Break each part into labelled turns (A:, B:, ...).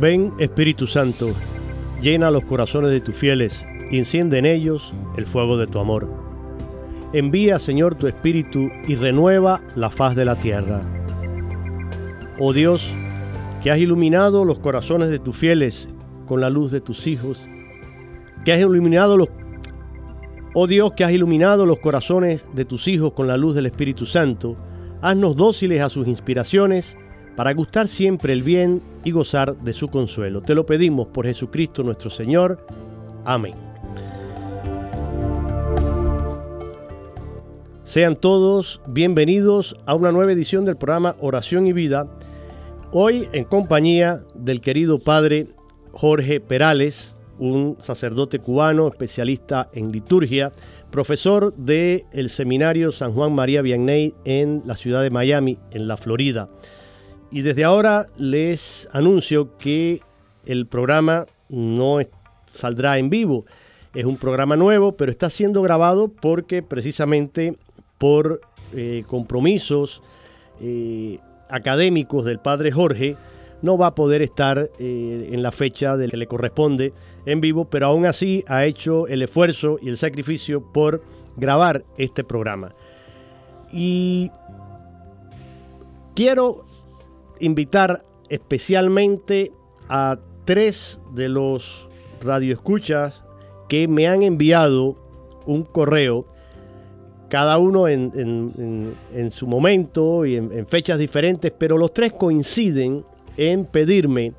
A: Ven Espíritu Santo, llena los corazones de tus fieles, enciende en ellos el fuego de tu amor. Envía, Señor, tu Espíritu y renueva la faz de la tierra. Oh Dios, que has iluminado los corazones de tus fieles con la luz de tus hijos, que has iluminado los Oh Dios, que has iluminado los corazones de tus hijos con la luz del Espíritu Santo, haznos dóciles a sus inspiraciones para gustar siempre el bien y gozar de su consuelo. Te lo pedimos por Jesucristo nuestro Señor. Amén. Sean todos bienvenidos a una nueva edición del programa Oración y Vida. Hoy en compañía del querido Padre Jorge Perales, un sacerdote cubano especialista en liturgia, profesor del el Seminario San Juan María Vianney en la ciudad de Miami, en la Florida. Y desde ahora les anuncio que el programa no saldrá en vivo. Es un programa nuevo, pero está siendo grabado porque precisamente por eh, compromisos eh, académicos del padre Jorge no va a poder estar eh, en la fecha que le corresponde en vivo, pero aún así ha hecho el esfuerzo y el sacrificio por grabar este programa. Y quiero invitar especialmente a tres de los radioescuchas que me han enviado un correo, cada uno en, su momento y en, fechas diferentes, pero los tres coinciden en pedirme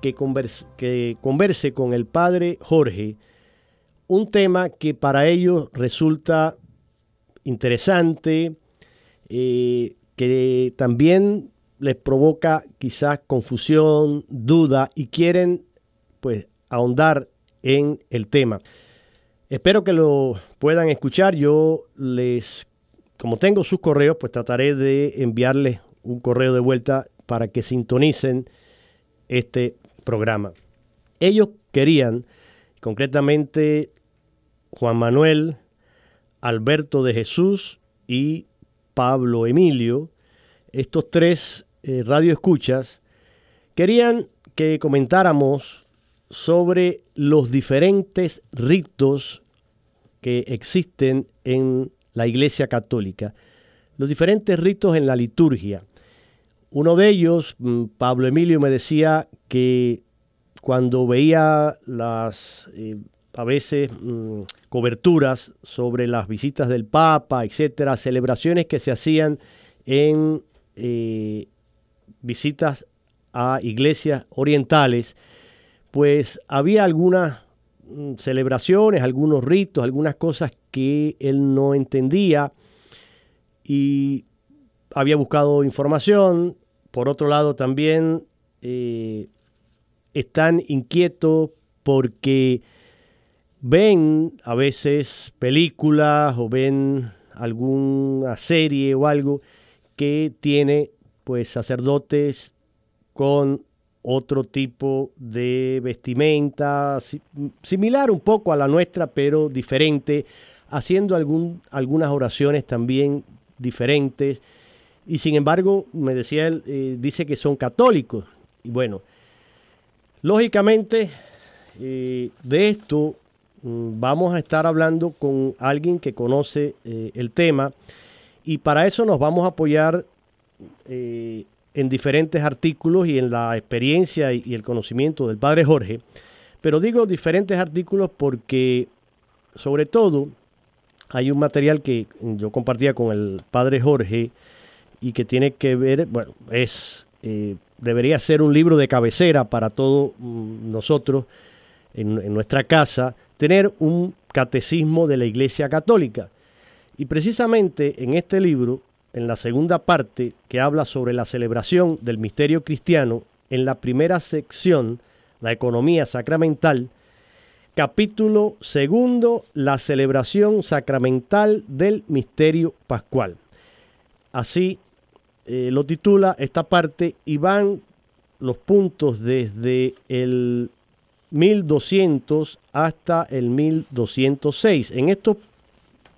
A: que converse, que converse con el padre Jorge un tema que para ellos resulta interesante, eh, que también les provoca quizás confusión, duda y quieren pues ahondar en el tema. Espero que lo puedan escuchar. Yo les, como tengo sus correos, pues trataré de enviarles un correo de vuelta para que sintonicen este programa. Ellos querían, concretamente Juan Manuel, Alberto de Jesús y Pablo Emilio, estos tres eh, radio escuchas, querían que comentáramos sobre los diferentes ritos que existen en la Iglesia Católica, los diferentes ritos en la liturgia. Uno de ellos, mm, Pablo Emilio, me decía que cuando veía las, eh, a veces, mm, coberturas sobre las visitas del Papa, etcétera, celebraciones que se hacían en eh, visitas a iglesias orientales, pues había algunas mm, celebraciones, algunos ritos, algunas cosas que él no entendía y había buscado información. Por otro lado, también eh, están inquietos porque ven a veces películas o ven alguna serie o algo que tiene pues sacerdotes con otro tipo de vestimenta, similar un poco a la nuestra, pero diferente, haciendo algún, algunas oraciones también diferentes. Y sin embargo, me decía él, eh, dice que son católicos. Y bueno, lógicamente, eh, de esto mm, vamos a estar hablando con alguien que conoce eh, el tema. Y para eso nos vamos a apoyar eh, en diferentes artículos y en la experiencia y el conocimiento del padre Jorge. Pero digo diferentes artículos porque, sobre todo, hay un material que yo compartía con el padre Jorge y que tiene que ver, bueno, es, eh, debería ser un libro de cabecera para todos mm, nosotros en, nuestra casa, tener un catecismo de la Iglesia Católica. Y precisamente en este libro, en la segunda parte, que habla sobre la celebración del misterio cristiano, en la primera sección, la economía sacramental, capítulo segundo, la celebración sacramental del misterio pascual. Así eh, lo titula esta parte y van los puntos desde el 1200 hasta el 1206. En estos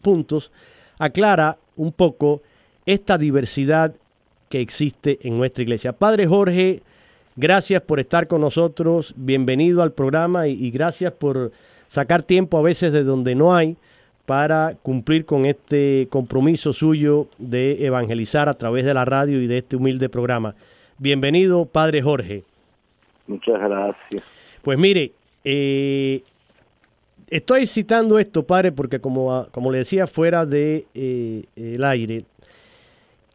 A: puntos aclara un poco esta diversidad que existe en nuestra iglesia. Padre Jorge, gracias por estar con nosotros, bienvenido al programa y, gracias por sacar tiempo a veces de donde no hay para cumplir con este compromiso suyo de evangelizar a través de la radio y de este humilde programa. Bienvenido, Padre Jorge.
B: Muchas gracias.
A: Pues mire, eh, estoy citando esto, padre, porque como, como le decía fuera de eh, el aire,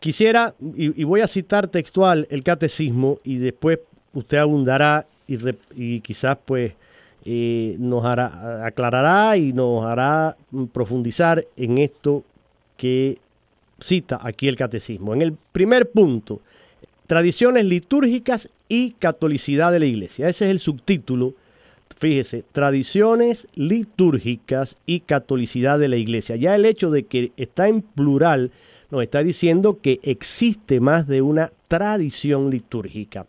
A: quisiera, y, voy a citar textual el catecismo y después usted abundará y, quizás pues eh, nos hará, aclarará y nos hará profundizar en esto que cita aquí el catecismo. En el primer punto, tradiciones litúrgicas y catolicidad de la iglesia. Ese es el subtítulo. Fíjese, tradiciones litúrgicas y catolicidad de la iglesia. Ya el hecho de que está en plural nos está diciendo que existe más de una tradición litúrgica.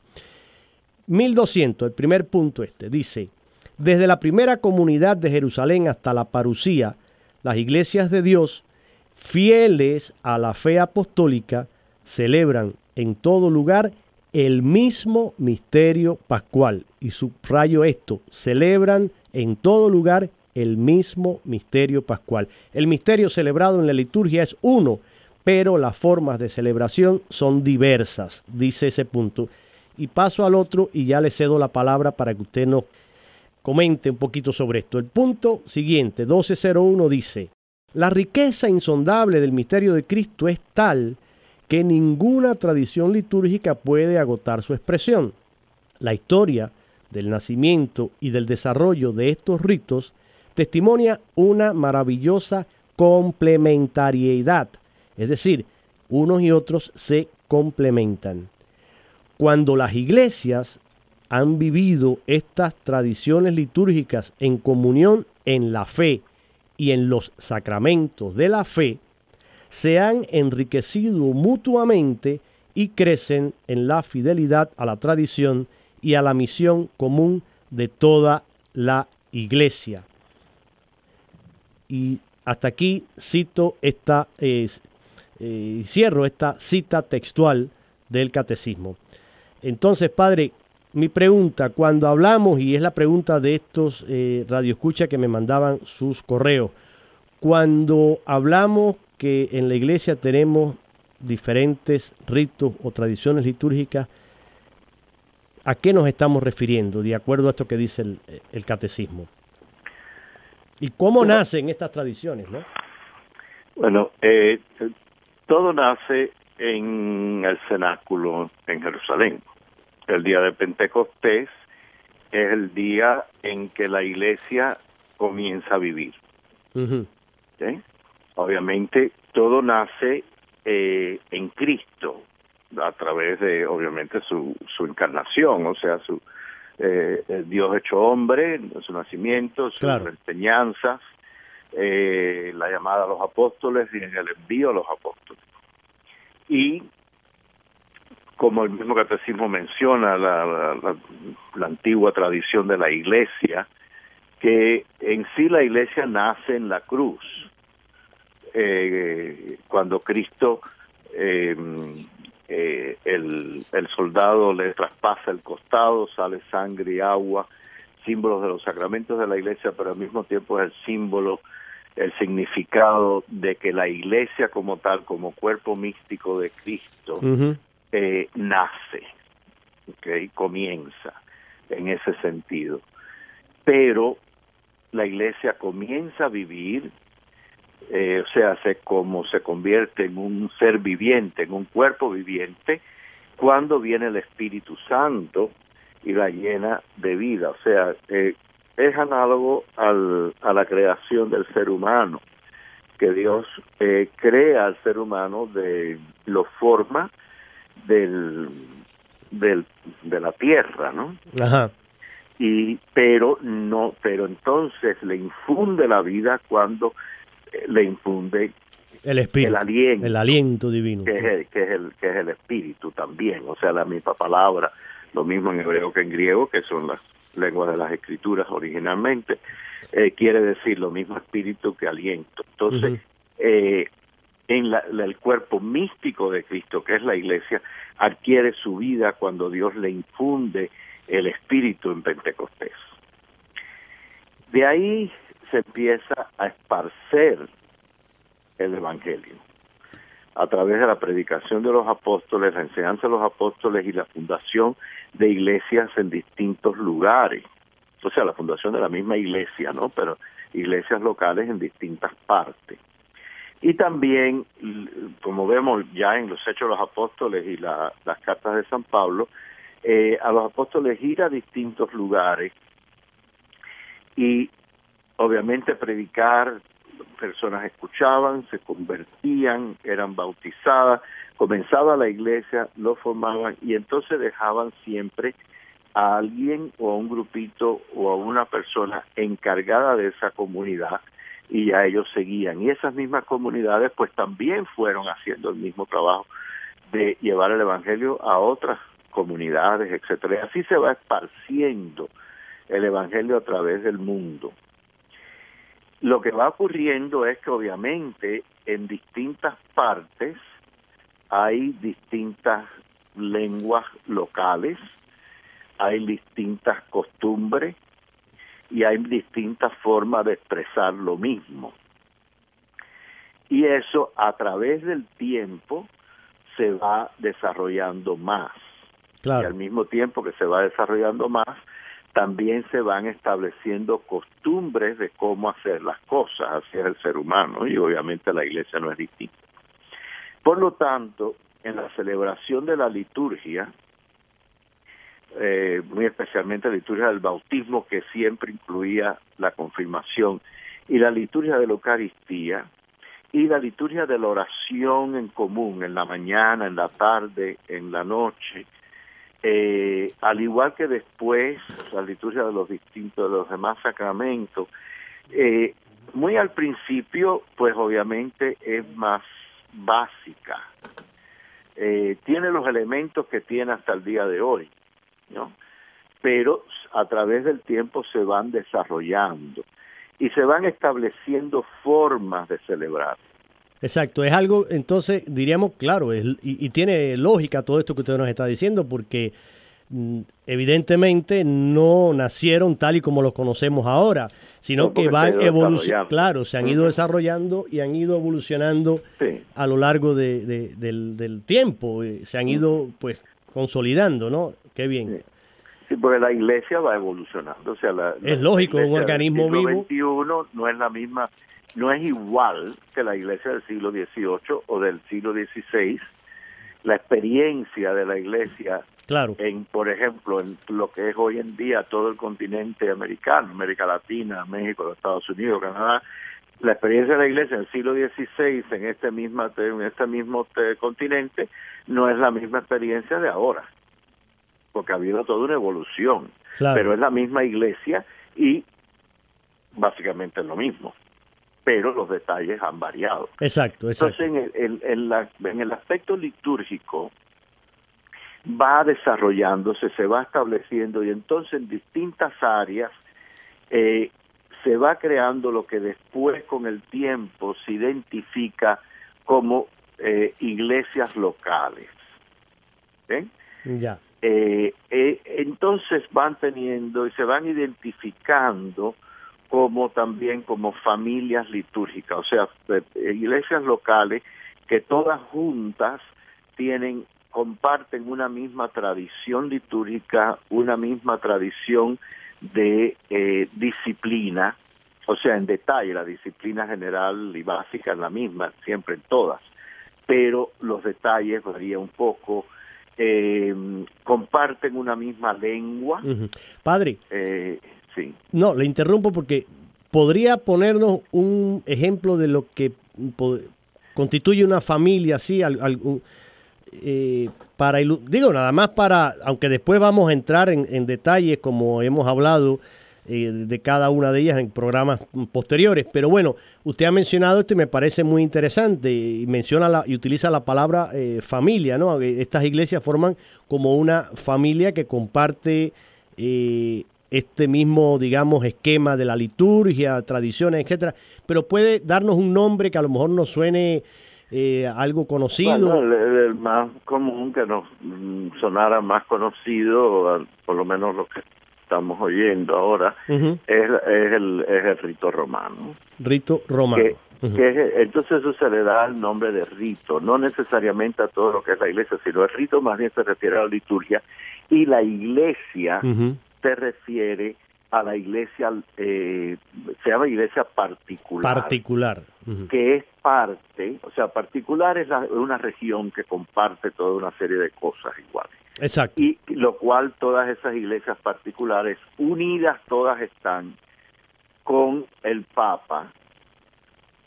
A: 1200, el primer punto este, dice, desde la primera comunidad de Jerusalén hasta la parucía, las iglesias de Dios, fieles a la fe apostólica, celebran en todo lugar el mismo misterio pascual. Y subrayo esto, celebran en todo lugar el mismo misterio pascual. El misterio celebrado en la liturgia es uno, pero las formas de celebración son diversas, dice ese punto. Y paso al otro y ya le cedo la palabra para que usted nos comente un poquito sobre esto. El punto siguiente, 1201, dice, la riqueza insondable del misterio de Cristo es tal que ninguna tradición litúrgica puede agotar su expresión. La historia del nacimiento y del desarrollo de estos ritos testimonia una maravillosa complementariedad, es decir, unos y otros se complementan. Cuando las iglesias han vivido estas tradiciones litúrgicas en comunión en la fe y en los sacramentos de la fe, se han enriquecido mutuamente y crecen en la fidelidad a la tradición y a la misión común de toda la iglesia. Y hasta aquí cito esta, eh, cierro esta cita textual del catecismo. Entonces, padre, mi pregunta, cuando hablamos, y es la pregunta de estos eh, radioescuchas que me mandaban sus correos, cuando hablamos que en la iglesia tenemos diferentes ritos o tradiciones litúrgicas, ¿a qué nos estamos refiriendo de acuerdo a esto que dice el, catecismo? ¿Y cómo nacen estas tradiciones? ¿no?
B: Bueno, eh, todo nace en el cenáculo en Jerusalén. El día de Pentecostés es el día en que la iglesia comienza a vivir. Obviamente todo nace eh, en Cristo a través de, obviamente, su, su encarnación, o sea, su eh, Dios hecho hombre, su nacimiento, sus enseñanzas, eh, la llamada a los apóstoles y el envío a los apóstoles. Y como el mismo catecismo menciona, la, la antigua tradición de la iglesia, que en sí la iglesia nace en la cruz, eh, cuando Cristo, eh, eh, el, el soldado le traspasa el costado, sale sangre y agua, símbolos de los sacramentos de la iglesia, pero al mismo tiempo es el símbolo, el significado de que la iglesia como tal, como cuerpo místico de Cristo, eh, nace, ¿okay? comienza en ese sentido. Pero la iglesia comienza a vivir, eh, o sea, se, como se convierte en un ser viviente, en un cuerpo viviente, cuando viene el Espíritu Santo y la llena de vida. O sea, eh, es análogo al, a la creación del ser humano, que Dios eh, crea al ser humano, de lo forma del, del, de la tierra, ¿no?
A: Ajá.
B: Y, pero no, pero entonces le infunde la vida cuando le infunde
A: el espíritu,
B: el aliento,
A: el aliento divino,
B: que es el, que es el, que es el espíritu también, o sea, la misma palabra, lo mismo en hebreo que en griego, que son las lenguas de las escrituras originalmente, eh, quiere decir lo mismo espíritu que aliento. Entonces, eh, en la, el cuerpo místico de Cristo, que es la iglesia, adquiere su vida cuando Dios le infunde el espíritu en Pentecostés. De ahí se empieza a esparcer el Evangelio a través de la predicación de los apóstoles, la enseñanza de los apóstoles y la fundación de iglesias en distintos lugares. O sea, la fundación de la misma iglesia, ¿no? Pero iglesias locales en distintas partes. Y también, como vemos ya en los Hechos de los Apóstoles y las cartas de San Pablo, eh, a los apóstoles ir a distintos lugares y obviamente predicar, personas escuchaban, se convertían, eran bautizadas, comenzaba la iglesia, lo formaban y entonces dejaban siempre a alguien o a un grupito o a una persona encargada de esa comunidad y ya ellos seguían. Y esas mismas comunidades pues también fueron haciendo el mismo trabajo de llevar el Evangelio a otras comunidades, etcétera. Y así se va esparciendo el Evangelio a través del mundo. Lo que va ocurriendo es que obviamente en distintas partes hay distintas lenguas locales, hay distintas costumbres y hay distintas formas de expresar lo mismo. Y eso a través del tiempo se va desarrollando más. Y al mismo tiempo que se va desarrollando más, también se van estableciendo costumbres de cómo hacer las cosas, hacia el ser humano, y obviamente la iglesia no es distinta. Por lo tanto, en la celebración de la liturgia, eh, muy especialmente la liturgia del bautismo, que siempre incluía la confirmación, y la liturgia de la Eucaristía, y la liturgia de la oración en común, en la mañana, en la tarde, en la noche, eh, al igual que después la liturgia de los distintos, de los demás sacramentos, eh, muy al principio, pues obviamente es más básica. Eh, tiene los elementos que tiene hasta el día de hoy, ¿no? Pero a través del tiempo se van desarrollando y se van estableciendo formas de celebrar.
A: Exacto, es algo, entonces diríamos, claro, y, y, tiene lógica todo esto que usted nos está diciendo, porque mm, evidentemente no nacieron tal y como los conocemos ahora, sino que van evolucionando, claro, se han ido desarrollando y han ido evolucionando a lo largo de, del, tiempo, eh, se han ido pues consolidando, ¿no? Qué bien.
B: Sí. porque la iglesia va evolucionando, o sea, la,
A: es lógico, un organismo vivo.
B: no es la misma no es igual que la iglesia del siglo XVIII o del siglo XVI. La experiencia de la iglesia
A: claro.
B: en, por ejemplo, en lo que es hoy en día todo el continente americano, América Latina, México, Estados Unidos, Canadá, la experiencia de la iglesia en el siglo XVI en este, misma, en este mismo continente no es la misma experiencia de ahora, porque ha habido toda una evolución, pero es la misma iglesia y básicamente es lo mismo pero los detalles han variado.
A: Exacto, exacto.
B: Entonces, en el, en, el aspecto litúrgico va desarrollándose, se va estableciendo y entonces en distintas áreas eh, se va creando lo que después con el tiempo se identifica como eh, iglesias locales. ¿Ven?
A: Ya.
B: Eh, entonces van teniendo y se van identificando como también como familias litúrgicas, o sea, iglesias locales que todas juntas tienen comparten una misma tradición litúrgica, una misma tradición de eh, disciplina, o sea, en detalle, la disciplina general y básica es la misma, siempre en todas, pero los detalles varían un poco, eh, comparten una misma lengua.
A: Padre.
B: Eh,
A: No, le interrumpo porque podría ponernos un ejemplo de lo que constituye una familia así, algún, eh, para digo nada más para, aunque después vamos a entrar en, detalles como hemos hablado eh, de cada una de ellas en programas posteriores, pero bueno, usted ha mencionado esto y me parece muy interesante y menciona la, y utiliza la palabra eh, familia, ¿no? Estas iglesias forman como una familia que comparte este mismo, digamos, esquema de la liturgia, tradiciones, etcétera, pero puede darnos un nombre que a lo mejor nos suene eh, algo conocido.
B: el, más común que nos mm, sonara más conocido, por lo menos lo que estamos oyendo ahora, es, es, el, es el rito romano.
A: Rito romano.
B: entonces eso se le da el nombre de rito, no necesariamente a todo lo que es la iglesia, sino el rito más bien se refiere a la liturgia y la iglesia se refiere a la iglesia, eh, se llama iglesia particular.
A: Particular.
B: Que es parte, o sea, particular es una región que comparte toda una serie de cosas iguales.
A: Exacto.
B: Y lo cual todas esas iglesias particulares, unidas todas están con el Papa,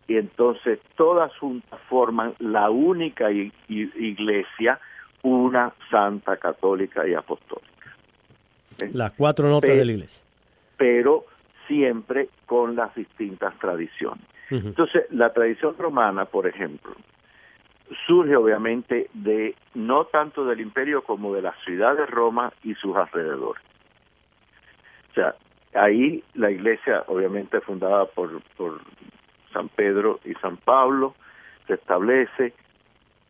B: y entonces todas juntas forman la única iglesia, una santa católica y apostólica.
A: Las cuatro notas de la iglesia
B: pero siempre con las distintas tradiciones. Entonces, la tradición romana, por ejemplo, surge obviamente de no tanto del imperio como de la ciudad de Roma y sus alrededores. O sea, ahí la iglesia, obviamente fundada por, por San Pedro y San Pablo, se establece,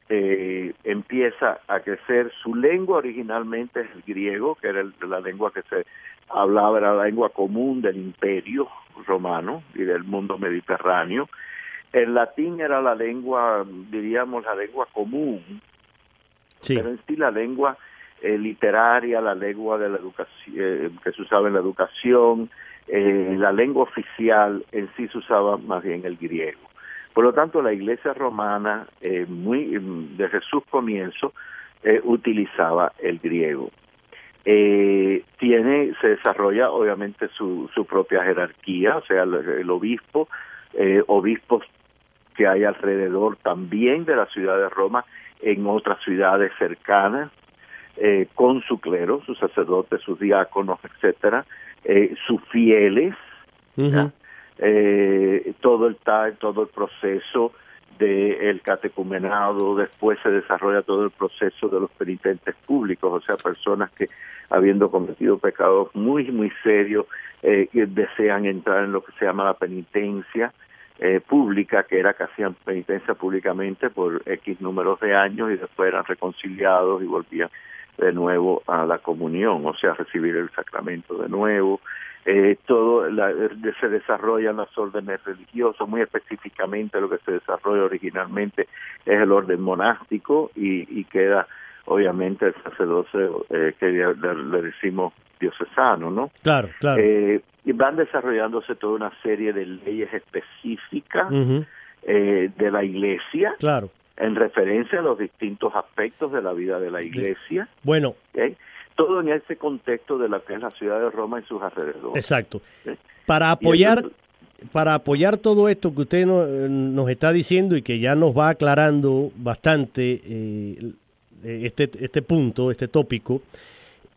B: eh, empieza a crecer. Su lengua originalmente es el griego, que era la lengua que se hablaba era la lengua común del imperio romano y del mundo mediterráneo. El latín era la lengua, diríamos, la lengua común, pero en sí la lengua eh, literaria, la lengua de la educación, eh, que se usaba en la educación, eh, la lengua oficial en sí se usaba más bien el griego. Por lo tanto, la Iglesia romana, muy desde sus comienzos, utilizaba el griego. Eh, tiene se desarrolla obviamente su, su propia jerarquía, o sea, el, obispo, eh, obispos que hay alrededor también de la ciudad de Roma, en otras ciudades cercanas, eh, con su clero, sus sacerdotes, sus diáconos, etcétera, eh, sus fieles, eh, todo el todo el proceso del catecumenado, después se desarrolla todo el proceso de los penitentes públicos, o sea, personas que habiendo cometido pecados muy, muy serios, eh, desean entrar en lo que se llama la penitencia eh, pública, que era que hacían penitencia públicamente por X números de años y después eran reconciliados y volvían de nuevo a la comunión, o sea, recibir el sacramento de nuevo. Eh, todo la, se desarrollan las órdenes religiosas, muy específicamente lo que se desarrolla originalmente es el orden monástico y, y queda obviamente el sacerdocio eh, que le, decimos diocesano, ¿no?
A: Claro, claro.
B: Eh, y van desarrollándose toda una serie de leyes específicas eh, de la iglesia.
A: Claro.
B: En referencia a los distintos aspectos de la vida de la iglesia.
A: Bueno.
B: Todo en ese contexto de la que es la ciudad de Roma y sus alrededores.
A: Exacto. Para apoyar para apoyar todo esto que usted nos está diciendo y que ya nos va aclarando bastante eh, eh, este, este punto, este tópico,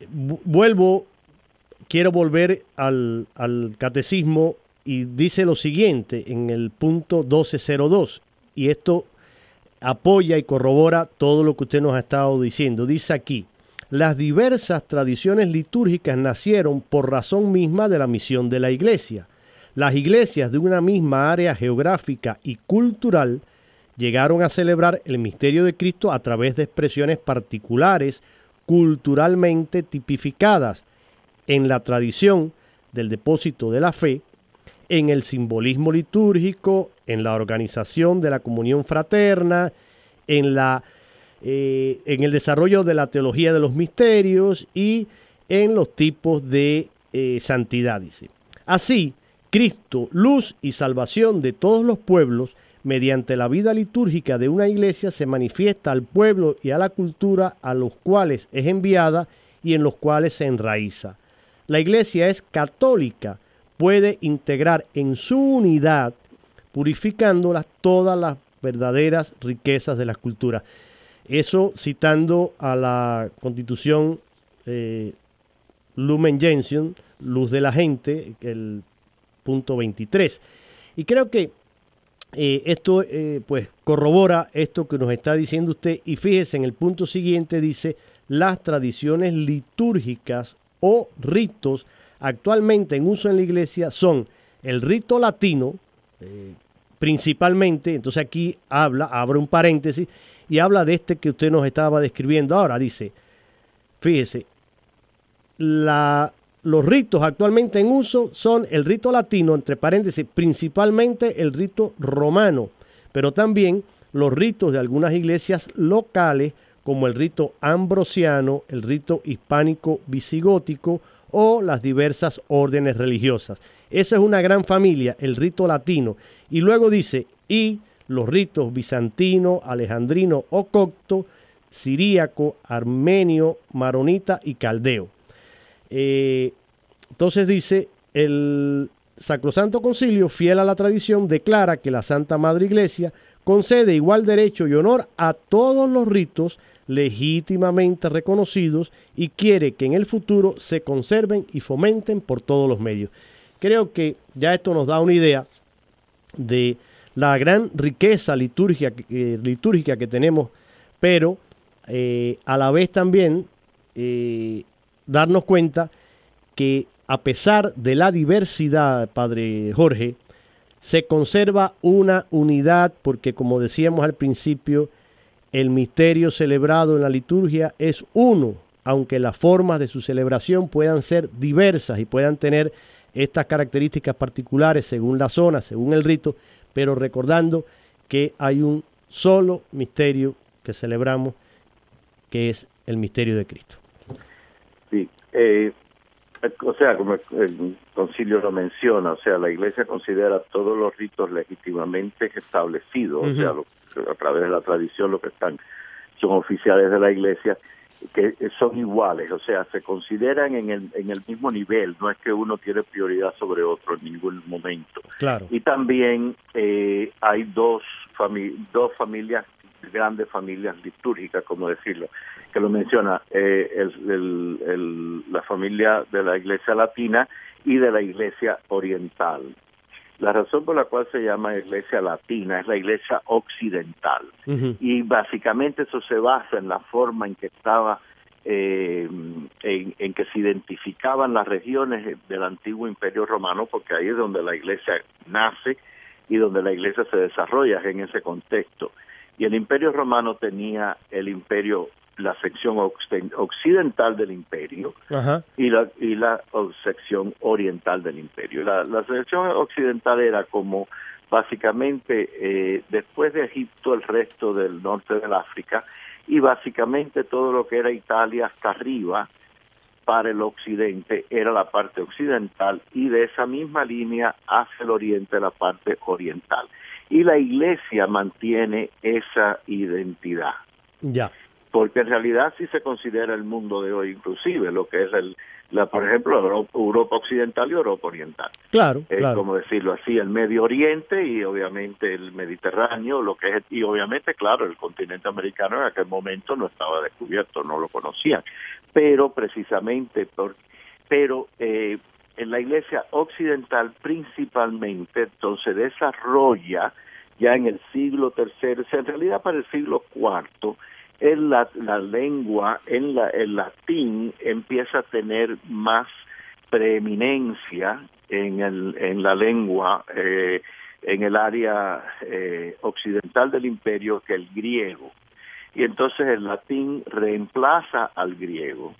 A: vuelvo, quiero volver al, al catecismo y dice lo siguiente en el punto 1202, y esto apoya y corrobora todo lo que usted nos ha estado diciendo. Dice aquí, las diversas tradiciones litúrgicas nacieron por razón misma de la misión de la iglesia. Las iglesias de una misma área geográfica y cultural llegaron a celebrar el misterio de Cristo a través de expresiones particulares, culturalmente tipificadas en la tradición del depósito de la fe, en el simbolismo litúrgico, en la organización de la comunión fraterna, en la eh, en el desarrollo de la teología de los misterios y en los tipos de eh, santidad, dice. Así, Cristo, luz y salvación de todos los pueblos, mediante la vida litúrgica de una iglesia, se manifiesta al pueblo y a la cultura a los cuales es enviada y en los cuales se enraiza. La iglesia es católica, puede integrar en su unidad, purificándolas todas las verdaderas riquezas de la cultura. Eso citando a la constitución eh, Lumen Gentium, Luz de la Gente, el punto 23. Y creo que eh, esto eh, pues corrobora esto que nos está diciendo usted y fíjese en el punto siguiente dice las tradiciones litúrgicas o ritos actualmente en uso en la iglesia son el rito latino principalmente entonces aquí habla abre un paréntesis y habla de este que usted nos estaba describiendo ahora dice fíjese la los ritos actualmente en uso son el rito latino, entre paréntesis, principalmente el rito romano, pero también los ritos de algunas iglesias locales, como el rito ambrosiano, el rito hispánico visigótico o las diversas órdenes religiosas. Esa es una gran familia, el rito latino. Y luego dice, y los ritos bizantino, alejandrino o cocto, siríaco, armenio, maronita y caldeo. Eh, entonces dice, el Sacrosanto Concilio, fiel a la tradición, declara que la Santa Madre Iglesia concede igual derecho y honor a todos los ritos legítimamente reconocidos y quiere que en el futuro se conserven y fomenten por todos los medios. Creo que ya esto nos da una idea de la gran riqueza litúrgica, eh, que tenemos, pero eh, a la vez también darnos cuenta que a pesar de la diversidad, Padre Jorge, se conserva una unidad porque, como decíamos al principio, el misterio celebrado en la liturgia es uno, aunque las formas de su celebración puedan ser diversas y puedan tener estas características particulares según la zona, según el rito, pero recordando que hay un solo misterio que celebramos, que es el misterio de Cristo.
B: Sí, eh, o sea, como el concilio lo menciona, o sea, la Iglesia considera todos los ritos legítimamente establecidos, o sea, a través de la tradición lo que están son oficiales de la Iglesia que son iguales, o sea, se consideran en el, en el mismo nivel, no es que uno tiene prioridad sobre otro en ningún momento.
A: Claro.
B: Y también eh, hay dos, dos familias, grandes familias litúrgicas, como decirlo, que lo menciona eh, el, la familia de la Iglesia Latina y de la Iglesia Oriental. La razón por la cual se llama Iglesia Latina es la Iglesia Occidental y básicamente eso se basa en la forma en que estaba eh, en, en, que se identificaban las regiones del antiguo Imperio Romano, porque ahí es donde la Iglesia nace y donde la Iglesia se desarrolla en ese contexto. Y el Imperio Romano tenía el Imperio la sección occidental del imperio y la y la sección oriental del imperio. La, la sección occidental era como básicamente eh, después de Egipto el resto del norte del África y básicamente todo lo que era Italia hasta arriba para el occidente era la parte occidental y de esa misma línea hacia el oriente la parte oriental. Y la iglesia mantiene esa identidad.
A: Ya
B: porque en realidad sí se considera el mundo de hoy inclusive lo que es el la por ejemplo Europa, occidental y Europa oriental
A: claro, claro.
B: como decirlo así el Medio Oriente y obviamente el Mediterráneo lo que es y obviamente claro el continente americano en aquel momento no estaba descubierto no lo conocían pero precisamente por pero eh, en la Iglesia occidental principalmente entonces desarrolla ya en el siglo tercero, o sea, en realidad para el siglo cuarto, en la, la lengua, en la, el latín empieza a tener más preeminencia en, el, en la lengua eh, en el área eh, occidental del imperio que el griego. Y entonces el latín reemplaza al griego.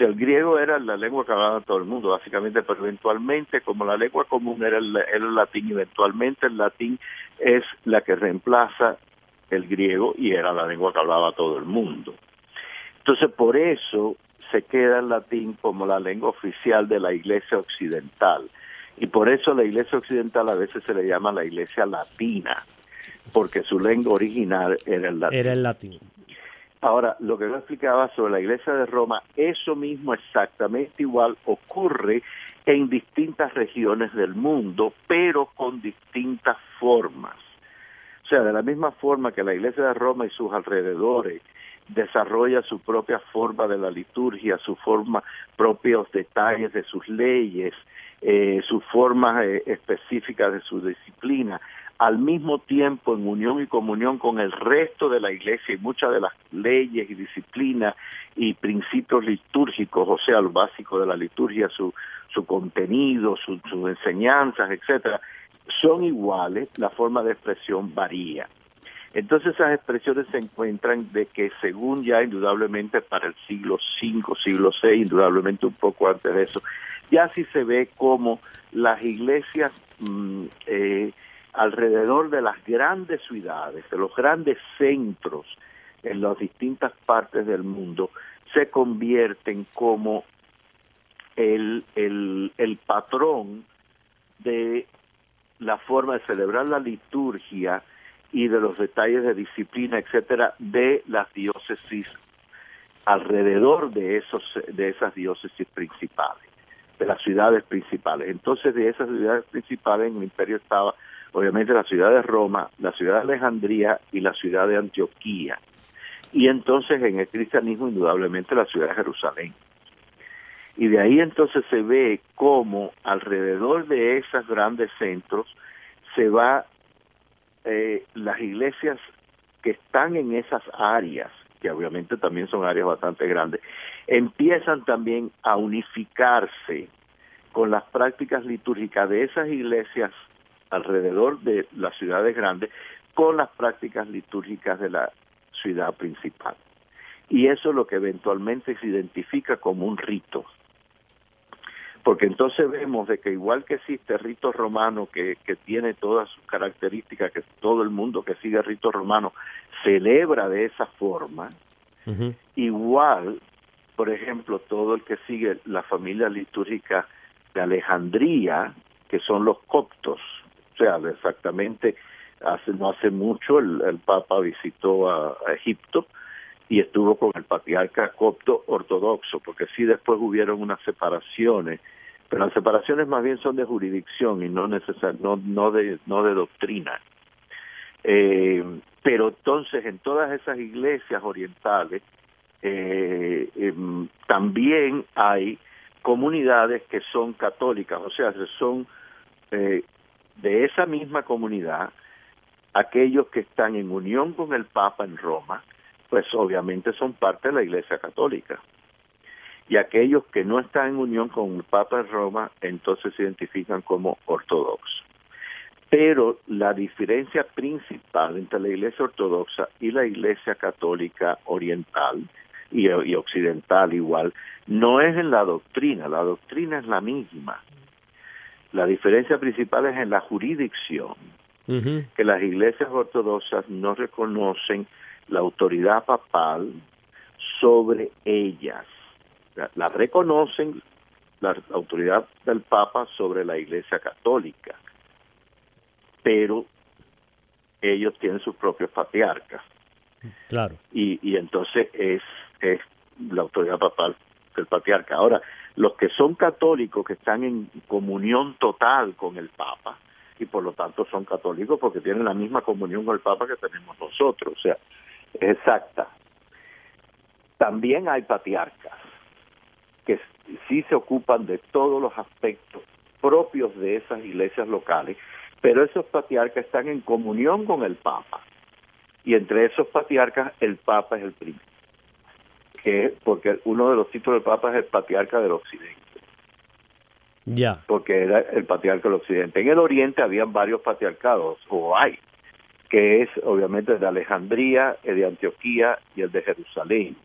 B: O el griego era la lengua que hablaba todo el mundo, básicamente, pero eventualmente, como la lengua común era el, era el latín, eventualmente el latín es la que reemplaza el griego y era la lengua que hablaba todo el mundo. Entonces, por eso se queda el latín como la lengua oficial de la Iglesia Occidental. Y por eso la Iglesia Occidental a veces se le llama la Iglesia Latina, porque su lengua original era el latín.
A: Era el latín.
B: Ahora, lo que yo explicaba sobre la Iglesia de Roma, eso mismo exactamente igual ocurre en distintas regiones del mundo, pero con distintas formas. Sea, de la misma forma que la Iglesia de Roma y sus alrededores desarrolla su propia forma de la liturgia, su forma, propios detalles de sus leyes, eh, sus formas eh, específicas de su disciplina, al mismo tiempo en unión y comunión con el resto de la iglesia y muchas de las leyes y disciplinas y principios litúrgicos, o sea, lo básico de la liturgia, su, su contenido, sus enseñanzas, etcétera, son iguales, la forma de expresión varía. Entonces esas expresiones se encuentran de que según ya indudablemente para el siglo V, siglo VI, indudablemente un poco antes de eso, ya sí se ve como las iglesias mm, eh, alrededor de las grandes ciudades, de los grandes centros en las distintas partes del mundo, se convierten como el, el, el patrón de la forma de celebrar la liturgia y de los detalles de disciplina, etcétera, de las diócesis alrededor de esos de esas diócesis principales, de las ciudades principales. Entonces, de esas ciudades principales en el imperio estaba obviamente la ciudad de Roma, la ciudad de Alejandría y la ciudad de Antioquía. Y entonces en el cristianismo indudablemente la ciudad de Jerusalén. Y de ahí entonces se ve cómo alrededor de esos grandes centros se va eh, las iglesias que están en esas áreas, que obviamente también son áreas bastante grandes, empiezan también a unificarse con las prácticas litúrgicas de esas iglesias alrededor de las ciudades grandes con las prácticas litúrgicas de la ciudad principal. Y eso es lo que eventualmente se identifica como un rito. Porque entonces vemos de que igual que existe el rito romano que, que tiene todas sus características, que todo el mundo que sigue el rito romano celebra de esa forma, igual, por ejemplo, todo el que sigue la familia litúrgica de Alejandría, que son los coptos, o sea, exactamente hace no hace mucho el, Papa visitó a, Egipto y estuvo con el patriarca copto ortodoxo, porque sí después hubieron unas separaciones, pero las separaciones más bien son de jurisdicción y no necesar, no, no de no de doctrina. Eh, pero entonces en todas esas iglesias orientales eh, em, también hay comunidades que son católicas, o sea, son eh, de esa misma comunidad, aquellos que están en unión con el Papa en Roma, pues obviamente son parte de la Iglesia Católica. Y aquellos que no están en unión con el Papa en Roma, entonces se identifican como ortodoxos. Pero la diferencia principal entre la Iglesia Ortodoxa y la Iglesia Católica Oriental y, y Occidental igual, no es en la doctrina, la doctrina es la misma la diferencia principal es en la jurisdicción, que las iglesias ortodoxas no reconocen la autoridad papal sobre ellas. La, reconocen la autoridad del Papa sobre la Iglesia Católica, pero ellos tienen sus propios patriarcas.
A: Claro.
B: Y, y entonces es, es la autoridad papal del patriarca. Ahora, los que son católicos, que están en comunión total con el Papa, y por lo tanto son católicos porque tienen la misma comunión con el Papa que tenemos nosotros, o sea, es exacta. También hay patriarcas que sí se ocupan de todos los aspectos propios de esas iglesias locales, pero esos patriarcas están en comunión con el Papa. Y entre esos patriarcas el Papa es el primero que porque uno de los títulos del Papa es el patriarca del Occidente.
A: Ya.
B: Porque era el patriarca del Occidente. En el Oriente habían varios patriarcados, o hay, que es obviamente el de Alejandría, el de Antioquía y el de Jerusalén.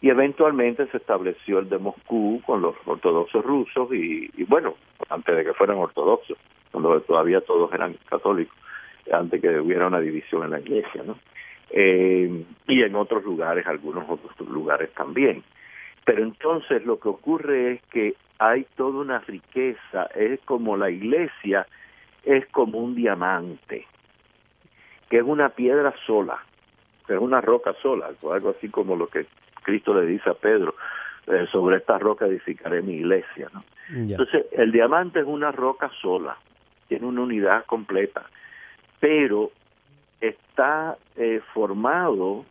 B: Y eventualmente se estableció el de Moscú con los ortodoxos rusos y, bueno, antes de que fueran ortodoxos, cuando todavía todos eran católicos. antes que hubiera una división en la iglesia, ¿no? Eh, y en otros lugares, algunos otros lugares también. Pero entonces lo que ocurre es que hay toda una riqueza, es como la iglesia, es como un diamante, que es una piedra sola, es una roca sola, algo así como lo que Cristo le dice a Pedro, eh, sobre esta roca edificaré mi iglesia. ¿no? Entonces, el diamante es una roca sola, tiene una unidad completa, pero está eh, formado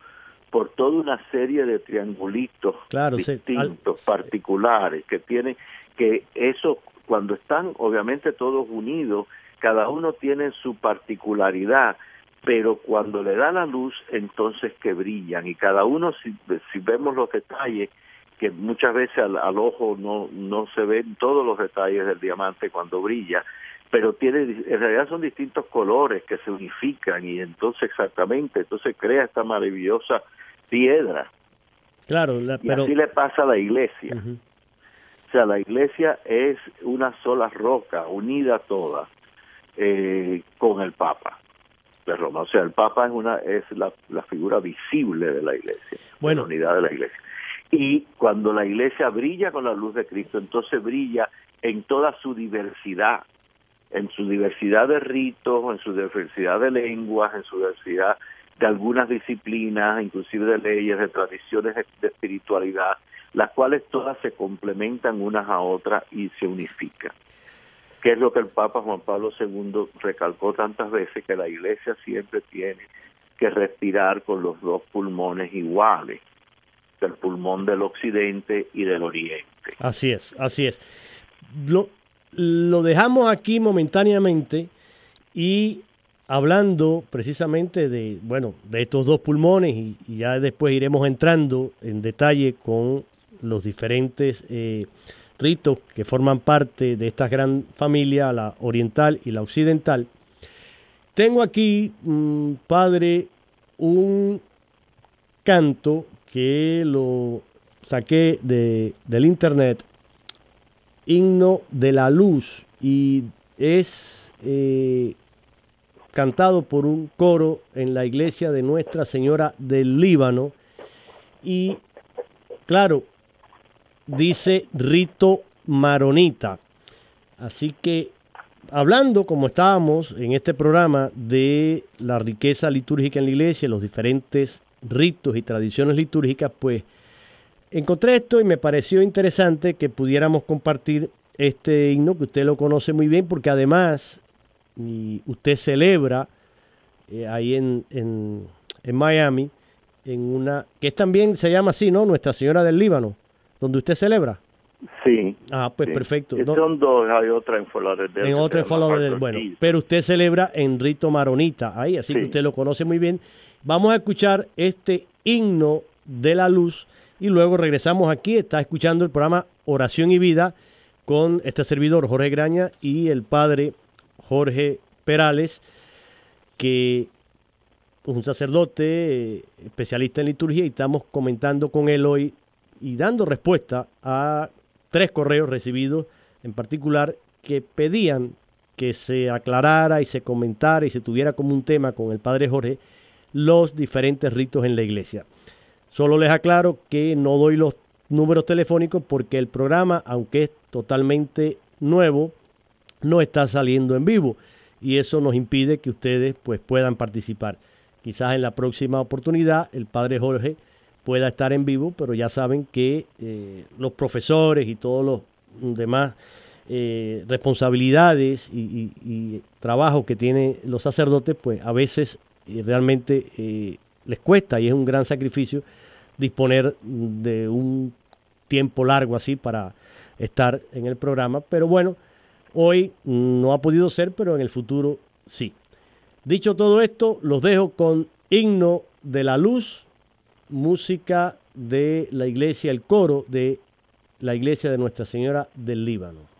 B: por toda una serie de triangulitos distintos, particulares, que tiene que eso, cuando están obviamente todos unidos, cada uno tiene su particularidad, pero cuando le da la luz, entonces que brillan, y cada uno, si, si vemos los detalles, que muchas veces al, al, ojo no, no se ven todos los detalles del diamante cuando brilla, pero tiene en realidad son distintos colores que se unifican y entonces exactamente entonces crea esta maravillosa piedra.
A: Claro
B: y así le pasa a la iglesia. O sea la iglesia es una sola roca unida toda eh, con el papa de Roma. O sea el papa es una es la, la figura visible de la iglesia
A: bueno
B: la unidad de la iglesia. Y cuando la iglesia brilla con la luz de Cristo entonces brilla en toda su diversidad en su diversidad de ritos, en su diversidad de lenguas, en su diversidad de algunas disciplinas, inclusive de leyes, de tradiciones de espiritualidad, las cuales todas se complementan unas a otras y se unifican. Que es lo que el Papa Juan Pablo II recalcó tantas veces, que la Iglesia siempre tiene que respirar con los dos pulmones iguales, el pulmón del occidente y del oriente.
A: Así es, así es. Lo, dejamos aquí momentáneamente y hablando precisamente de, bueno, de estos dos pulmones y, ya después iremos entrando en detalle con los diferentes eh, ritos que forman parte de esta gran familia, la oriental y la occidental. Tengo aquí, mm, padre, un canto que lo saqué de, del internet himno de la luz y es eh, cantado por un coro en la iglesia de Nuestra Señora del Líbano y claro, dice rito maronita. Así que hablando, como estábamos en este programa, de la riqueza litúrgica en la iglesia, los diferentes ritos y tradiciones litúrgicas, pues encontré esto y me pareció interesante que pudiéramos compartir este himno, que usted lo conoce muy bien, porque además usted celebra eh, ahí en, en, Miami, en una, que también se llama así, ¿no? Nuestra Señora del Líbano, donde usted celebra.
B: Sí.
A: Ah, pues perfecto.
B: Son dos, hay otra en Fort
A: En otra en bueno, pero usted celebra en rito maronita, ahí, así que usted lo conoce muy bien. Vamos a escuchar este himno de la luz y luego regresamos aquí. Está escuchando el programa Oración y Vida con este servidor Jorge Graña y el padre Jorge Perales, que es un sacerdote eh, especialista en liturgia y estamos comentando con él hoy y dando respuesta a tres correos recibidos en particular que pedían que se aclarara y se comentara y se tuviera como un tema con el padre Jorge los diferentes ritos en la iglesia. Solo les aclaro que no doy los números telefónicos porque el programa, aunque es totalmente nuevo, no está saliendo en vivo y eso nos impide que ustedes pues puedan participar. Quizás en la próxima oportunidad el padre Jorge pueda estar en vivo, pero ya saben que eh, los profesores y todos los demás eh, responsabilidades y, y, trabajo que tienen los sacerdotes, pues a veces eh, realmente les cuesta y es un gran sacrificio disponer de un tiempo largo así para estar en el programa. Pero bueno, hoy no ha podido ser, pero en el futuro sí. Dicho todo esto, los dejo con Himno de la Luz, música de la iglesia, el coro de la iglesia de Nuestra Señora del Líbano.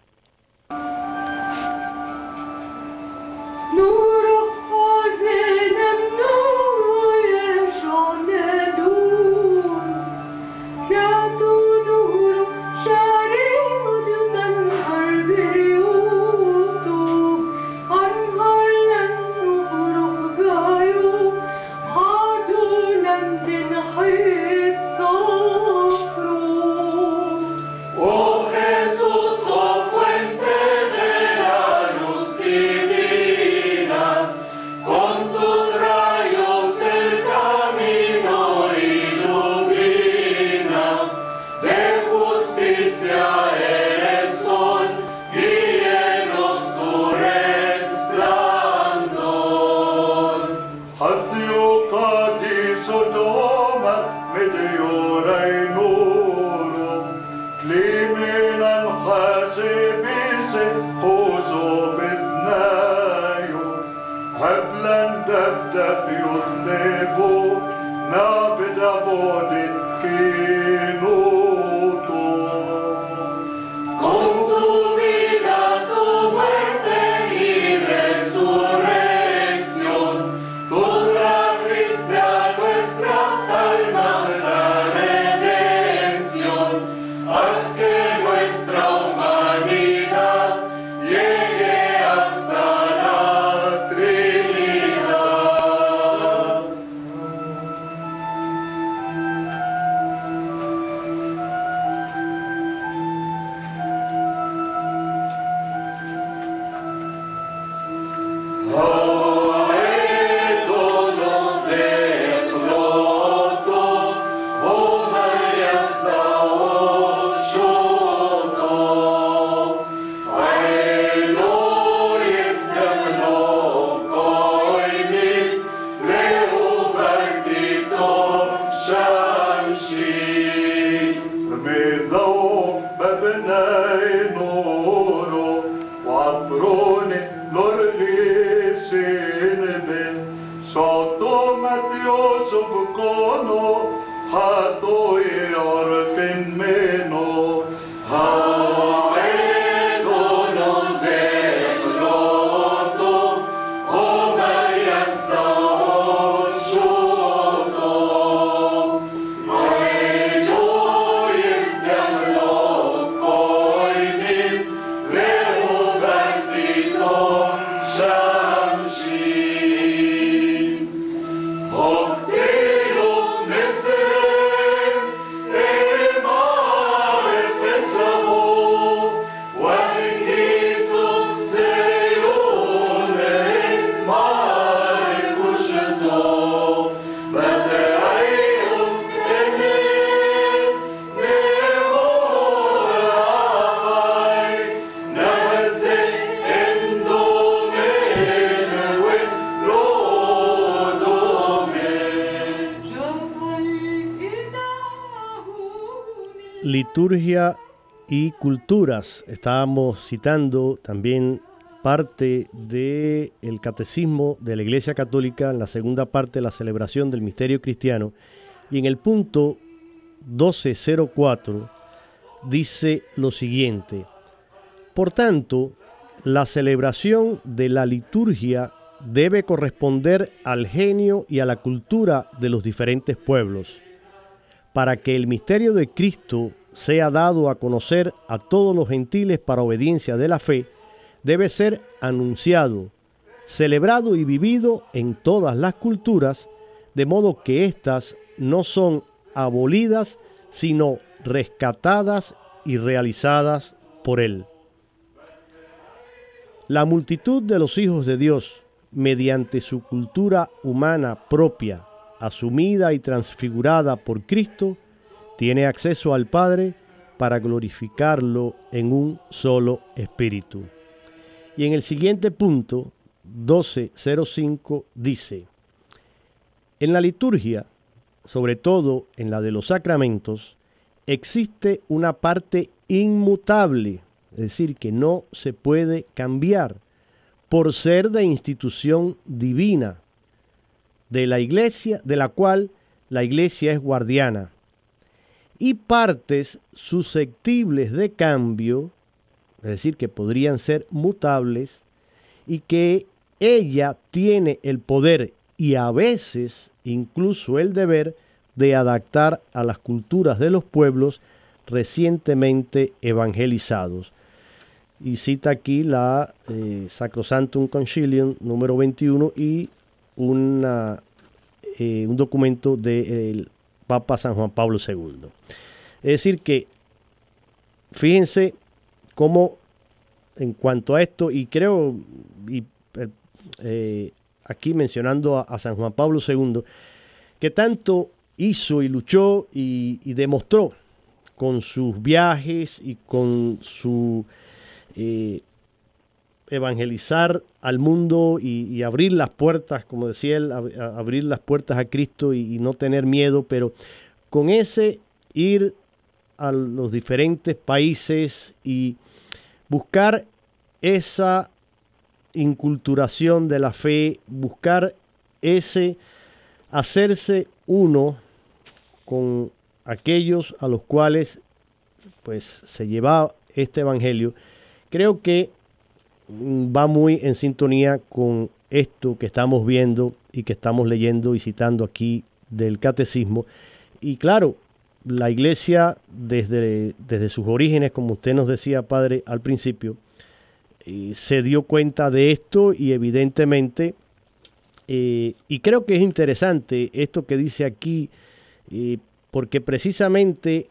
A: Liturgia y culturas. Estábamos citando también parte del el catecismo de la Iglesia Católica en la segunda parte de la celebración del misterio cristiano. Y en el punto 1204 dice lo siguiente. Por tanto, la celebración de la liturgia debe corresponder al genio y a la cultura de los diferentes pueblos, para que el misterio de Cristo sea dado a conocer a todos los gentiles para obediencia de la fe, debe ser anunciado, celebrado y vivido en todas las culturas, de modo que éstas no son abolidas, sino rescatadas y realizadas por Él. La multitud de los hijos de Dios, mediante su cultura humana propia, asumida y transfigurada por Cristo, tiene acceso al Padre para glorificarlo en un solo espíritu. Y en el siguiente punto, 12.05, dice, en la liturgia, sobre todo en la de los sacramentos, existe una parte inmutable, es decir, que no se puede cambiar por ser de institución divina, de la iglesia, de la cual la iglesia es guardiana y partes susceptibles de cambio, es decir, que podrían ser mutables, y que ella tiene el poder y a veces incluso el deber de adaptar a las culturas de los pueblos recientemente evangelizados. Y cita aquí la eh, Sacrosantum Concilium número 21 y eh, un documento del Papa San Juan Pablo II. Es decir, que fíjense cómo en cuanto a esto, y creo, y, eh, aquí mencionando a, San Juan Pablo II, que tanto hizo y luchó y, demostró con sus viajes y con su eh, evangelizar al mundo y, abrir las puertas, como decía él, abrir las puertas a Cristo y, no tener miedo, pero con ese ir a los diferentes países y buscar esa inculturación de la fe, buscar ese hacerse uno con aquellos a los cuales pues se lleva este evangelio, creo que va muy en sintonía con esto que estamos viendo y que estamos leyendo y citando aquí del catecismo. Y claro, la iglesia desde, desde sus orígenes, como usted nos decía, padre, al principio, eh, se dio cuenta de esto y evidentemente, eh, y creo que es interesante esto que dice aquí, eh, porque precisamente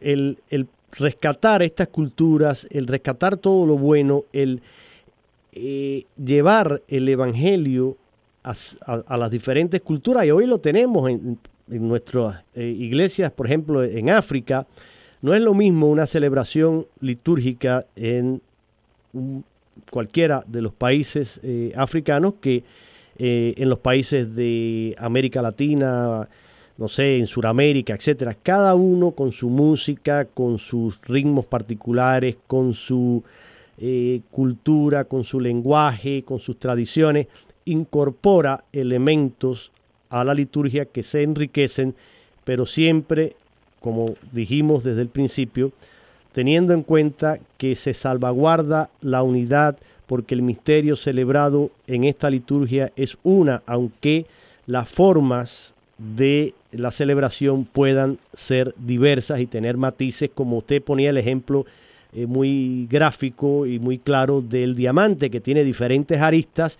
A: el, el, rescatar estas culturas, el rescatar todo lo bueno, el llevar el Evangelio a, las diferentes culturas, y hoy lo tenemos en, nuestras iglesias, por ejemplo, en África, no es lo mismo una celebración litúrgica en cualquiera de los países eh, africanos que eh, en los países de América Latina, no sé, en Sudamérica, etcétera. Cada uno con su música, con sus ritmos particulares, con su eh, cultura, con su lenguaje, con sus tradiciones, incorpora elementos a la liturgia que se enriquecen, pero siempre, como dijimos desde el principio, teniendo en cuenta que se salvaguarda la unidad porque el misterio celebrado en esta liturgia es una, aunque las formas de la celebración puedan ser diversas y tener matices, como usted ponía el ejemplo eh, muy gráfico y muy claro del diamante, que tiene diferentes aristas,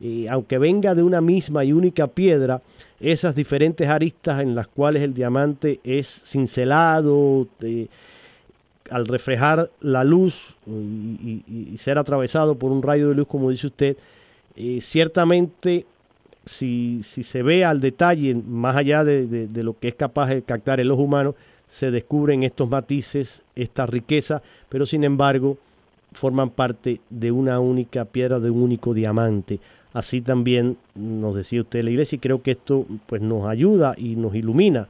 A: y aunque venga de una misma y única piedra, esas diferentes aristas en las cuales el diamante es cincelado, eh, al reflejar la luz y, ser atravesado por un rayo de luz, como dice usted, eh, ciertamente si, si, se ve al detalle, más allá de, lo que es capaz de captar el ojo humano, se descubren estos matices, esta riqueza, pero sin embargo forman parte de una única piedra, de un único diamante. Así también nos decía usted la iglesia y creo que esto pues nos ayuda y nos ilumina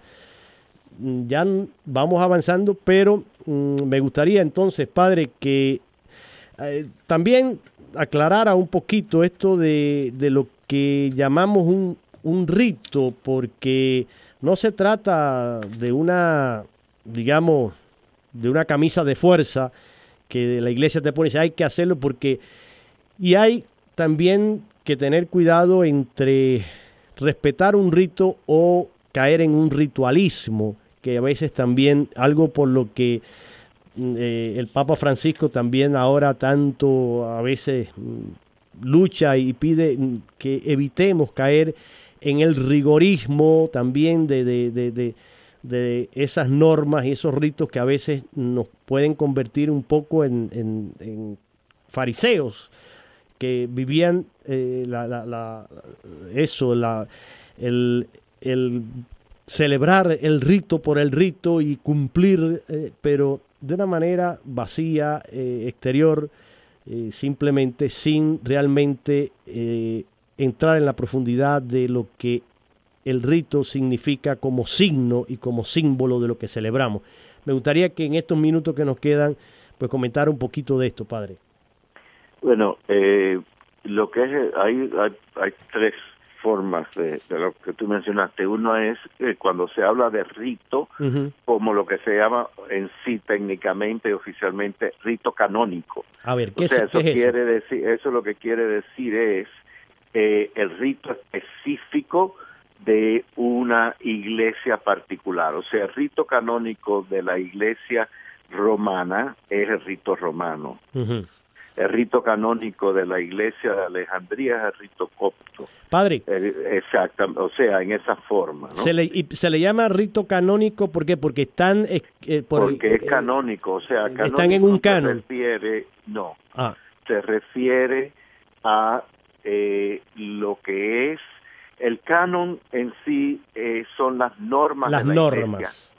A: ya vamos avanzando, pero mm, me gustaría entonces, padre, que eh, también aclarara un poquito esto de, lo que llamamos un, un, rito, porque no se trata de una, digamos, de una camisa de fuerza que la iglesia te pone, hay que hacerlo porque, y hay también que tener cuidado entre respetar un rito o caer en un ritualismo que a veces también algo por lo que mm, eh, el Papa Francisco también ahora tanto a veces mm, lucha y pide que evitemos caer en el rigorismo también de, de, esas normas y esos ritos que a veces nos pueden convertir un poco en, fariseos que vivían eh, eso, la, el, el celebrar el rito por el rito y cumplir, eh, pero de una manera vacía, eh, exterior, eh, simplemente sin realmente entrar en la profundidad de lo que el rito significa como signo y como símbolo de lo que celebramos. Me gustaría que en estos minutos que nos quedan, pues comentar un poquito de esto, padre.
B: Bueno, lo que es, hay, hay, hay tres formas de, lo que tú mencionaste. Uno es eh, cuando se habla de rito, como lo que se llama en sí técnicamente y oficialmente rito canónico.
A: A ver, ¿qué,
B: eso, quiere decir? Eso lo que quiere decir es eh, el rito específico de una iglesia particular. O sea, el rito canónico de la iglesia romana es el rito romano el rito canónico de la iglesia de Alejandría es el rito copto.
A: Padre.
B: exacto, o sea, en esa forma.
A: Se, le, y se le llama rito canónico ¿por qué? porque están...
B: Eh, porque es canónico, o sea, canónico
A: están en un canon.
B: Se refiere, no, ah. se refiere a eh, lo que es el canon en sí eh, son las normas
A: las
B: de la
A: normas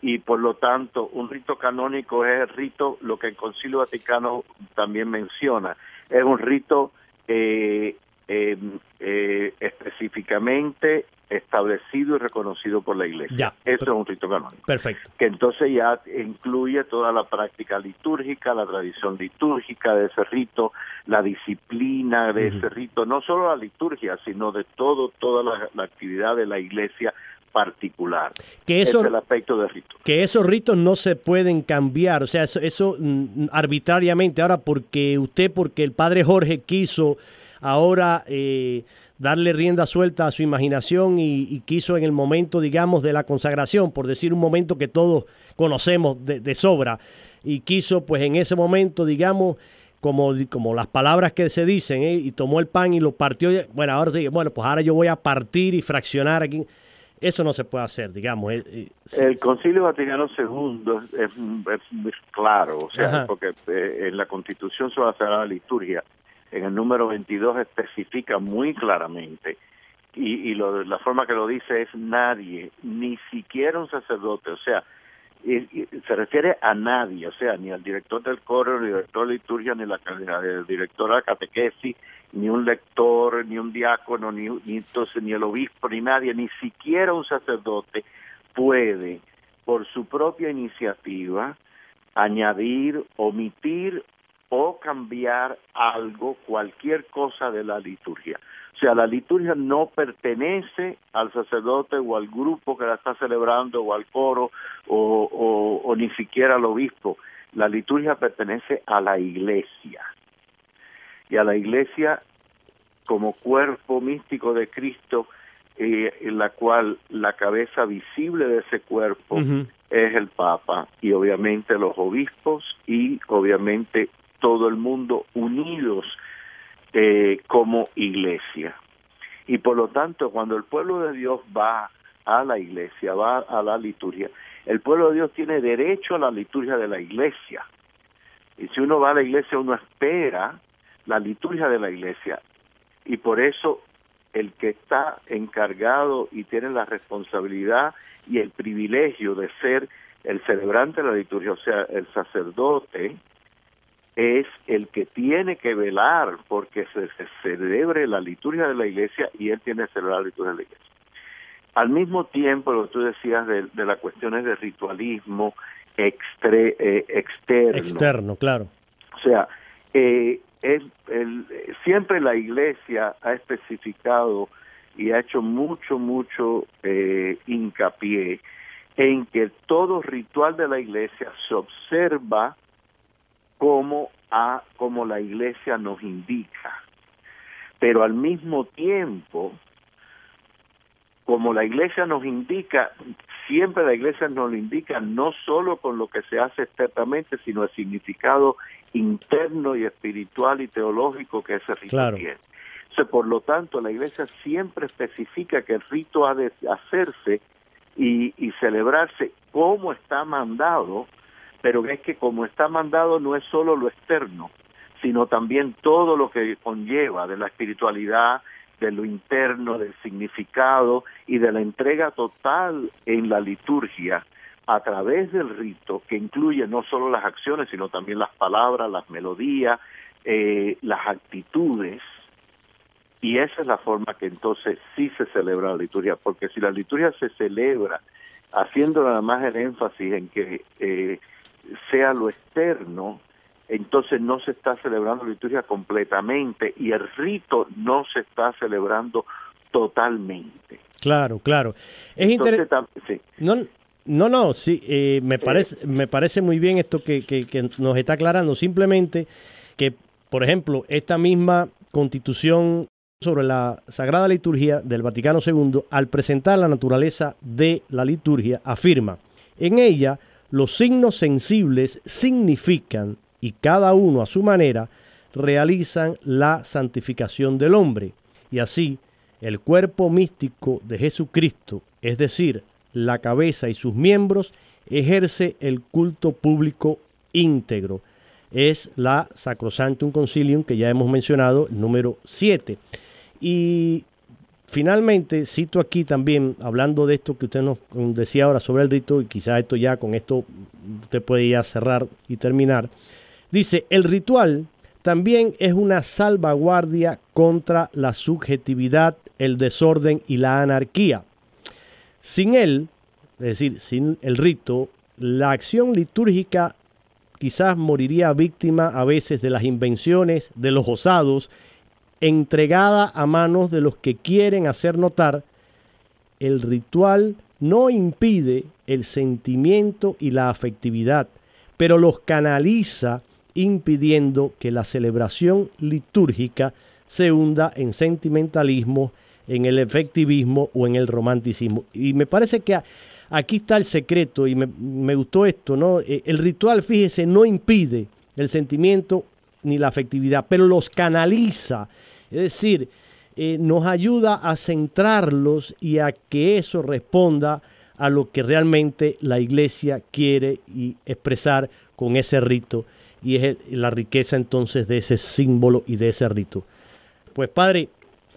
B: y por lo tanto un rito canónico es el rito, lo que el Concilio Vaticano también menciona, es un rito eh, em, eh, específicamente establecido y reconocido por la iglesia.
A: Ya.
B: Eso es un rito canónico.
A: Perfecto.
B: Que entonces ya incluye toda la práctica litúrgica, la tradición litúrgica de ese rito, la disciplina de ese rito, no solo la liturgia, sino de todo, toda la, la actividad de la iglesia particular.
A: Que eso,
B: es el aspecto del rito.
A: que esos ritos no se pueden cambiar, o sea, eso, eso, mm, arbitrariamente, ahora porque usted, porque el padre Jorge quiso ahora eh, darle rienda suelta a su imaginación y, y quiso en el momento, digamos, de la consagración, por decir un momento que todos conocemos de, de sobra, y quiso pues en ese momento, digamos, como, como las palabras que se dicen, ¿eh? y tomó el pan y lo partió, bueno, ahora bueno, pues ahora yo voy a partir y fraccionar aquí. Eso no se puede hacer, digamos. eh, eh,
B: El Concilio Vaticano II es, es muy claro, o sea,
A: Ajá.
B: porque eh, en la Constitución sobre la Sagrada Liturgia, en el número 22 especifica muy claramente, y, y lo, la forma que lo dice es nadie, ni siquiera un sacerdote, o sea, y- y se refiere a nadie, o sea, ni al director del coro, ni al director de liturgia, ni la, la directora de catequesis, ni un lector, ni un diácono, ni, ni entonces ni el obispo, ni nadie, ni siquiera un sacerdote puede, por su propia iniciativa, añadir, omitir o cambiar algo, cualquier cosa de la liturgia. O sea, la liturgia no pertenece al sacerdote o al grupo que la está celebrando o al coro o, o, o ni siquiera al obispo. La liturgia pertenece a la iglesia. Y a la iglesia como cuerpo místico de Cristo, eh, en la cual la cabeza visible de ese cuerpo es el Papa y obviamente los obispos y obviamente todo el mundo unidos eh, como iglesia. Y por lo tanto, cuando el pueblo de Dios va a la iglesia, va a la liturgia, el pueblo de Dios tiene derecho a la liturgia de la iglesia. Y si uno va a la iglesia, uno espera la liturgia de la iglesia. Y por eso el que está encargado y tiene la responsabilidad y el privilegio de ser el celebrante de la liturgia, o sea, el sacerdote, es el que tiene que velar porque se, se celebre la liturgia de la iglesia y él tiene que celebrar la liturgia de la iglesia. Al mismo tiempo, lo que tú decías de, de las cuestiones de ritualismo extre- eh, externo,
A: Externo, claro.
B: o sea, eh, el- el- eh, siempre la iglesia ha especificado y ha hecho mucho, mucho eh, hincapié en que todo ritual de la iglesia se observa como, a, como la iglesia nos indica. Pero al mismo tiempo, como la iglesia nos indica, siempre la iglesia nos lo indica no solo con lo que se hace externamente, sino el significado interno y espiritual y teológico que ese rito
A: Claro.
B: tiene. Entonces, por lo tanto, la iglesia siempre especifica que el rito ha de hacerse y, y celebrarse como está mandado, pero es que como está mandado no es solo lo externo, sino también todo lo que conlleva de la espiritualidad, de lo interno, del significado y de la entrega total en la liturgia a través del rito, que incluye no solo las acciones, sino también las palabras, las melodías, eh, las actitudes, y esa es la forma que entonces sí se celebra la liturgia, porque si la liturgia se celebra haciendo nada más el énfasis en que eh, sea lo externo, entonces no se está celebrando la liturgia completamente y el rito no se está celebrando totalmente.
A: Claro, claro. Es interesante.
B: Sí.
A: No, no, no, sí, eh, me, parece, me parece muy bien esto que, que- que nos está aclarando. Simplemente que, por ejemplo, esta misma constitución sobre la Sagrada Liturgia del Vaticano II, al presentar la naturaleza de la liturgia, afirma, en ella los signos sensibles significan, y cada uno a su manera, realizan la santificación del hombre. Y así, el cuerpo místico de Jesucristo, es decir, la cabeza y sus miembros, ejerce el culto público íntegro. Es la Sacrosanctum Concilium que ya hemos mencionado, número 7. Y finalmente, cito aquí también, hablando de esto que usted nos decía ahora sobre el rito, y quizás esto ya con esto usted puede ya cerrar y terminar. Dice, el ritual también es una salvaguardia contra la subjetividad, el desorden y la anarquía. Sin él, es decir, sin el rito, la acción litúrgica quizás moriría víctima a veces de las invenciones de los osados, entregada a manos de los que quieren hacer notar, el ritual no impide el sentimiento y la afectividad, pero los canaliza impidiendo que la celebración litúrgica se hunda en sentimentalismo, en el efectivismo o en el romanticismo. Y me parece que aquí está el secreto y me, gustó esto, ¿no? Eh, el ritual, fíjese, no impide el sentimiento ni la afectividad, pero los canaliza. Es decir, eh, nos ayuda a centrarlos y a que eso responda a lo que realmente la iglesia quiere y expresar con ese rito y es la riqueza entonces de ese símbolo y de ese rito. Pues padre,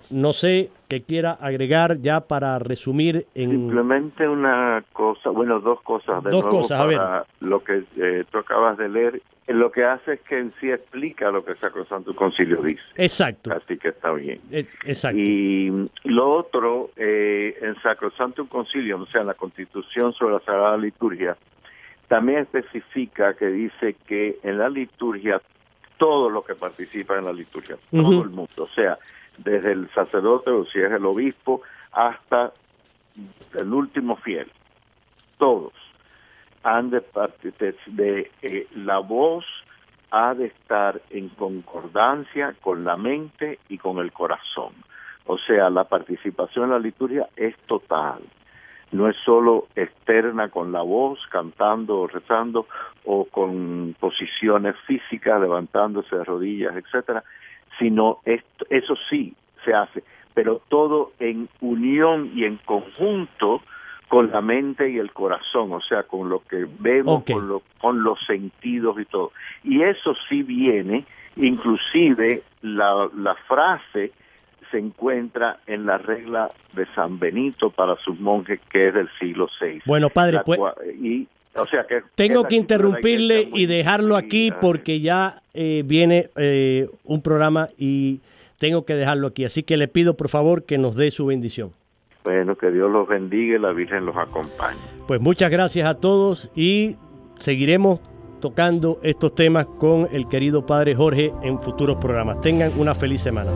A: no sé qué quiera agregar ya para resumir en...
B: Simplemente una cosa, bueno, dos cosas. De
A: dos cosas, a ver.
B: Lo que eh, tú acabas de leer, lo que hace es que en sí explica lo que Sacrosanto Concilio dice.
A: Exacto.
B: Así que está bien.
A: Eh, exacto.
B: Y lo otro, eh, en Sacrosanto Concilio, o sea, en la Constitución sobre la Sagrada Liturgia, también especifica que dice que en la liturgia, todo lo que participa en la liturgia, todo el mundo, o sea, desde el sacerdote o si es el obispo hasta el último fiel, todos han de, de, de eh, la voz ha de estar en concordancia con la mente y con el corazón. O sea, la participación en la liturgia es total no es solo externa con la voz, cantando o rezando, o con posiciones físicas, levantándose de rodillas, etcétera, sino esto, eso sí se hace, pero todo en unión y en conjunto con la mente y el corazón, o sea, con lo que vemos, con, con los sentidos y todo. Y eso sí viene, inclusive la, la frase se encuentra en la regla de San Benito para sus monjes, que es del siglo VI.
A: Bueno, padre, pues...
B: Y, o sea que
A: tengo que interrumpirle y dejarlo aquí porque ya eh, viene eh, un programa y tengo que dejarlo aquí. Así que le pido por favor que nos dé su bendición.
B: Bueno, que Dios los bendiga y la Virgen los acompañe.
A: Pues muchas gracias a todos y seguiremos tocando estos temas con el querido Padre Jorge en futuros programas. Tengan una feliz semana.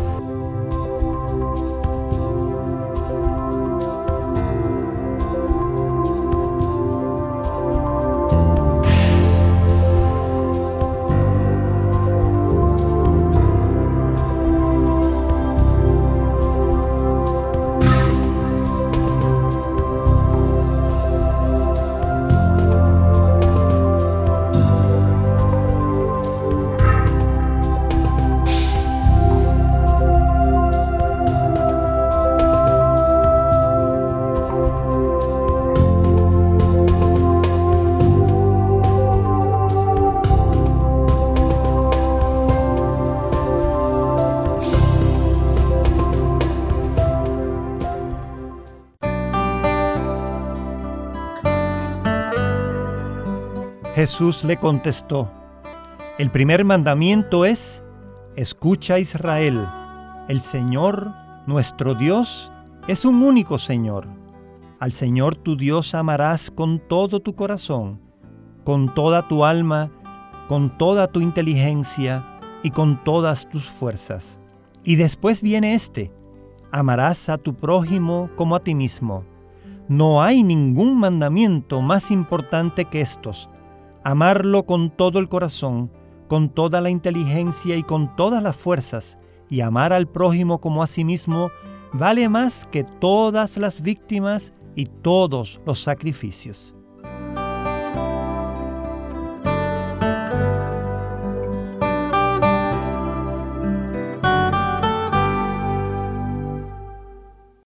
C: Jesús le contestó, el primer mandamiento es, escucha Israel, el Señor, nuestro Dios, es un único Señor. Al Señor tu Dios amarás con todo tu corazón, con toda tu alma, con toda tu inteligencia y con todas tus fuerzas. Y después viene este, amarás a tu prójimo como a ti mismo. No hay ningún mandamiento más importante que estos amarlo con todo el corazón, con toda la inteligencia y con todas las fuerzas, y amar al prójimo como a sí mismo, vale más que todas las víctimas y todos los sacrificios.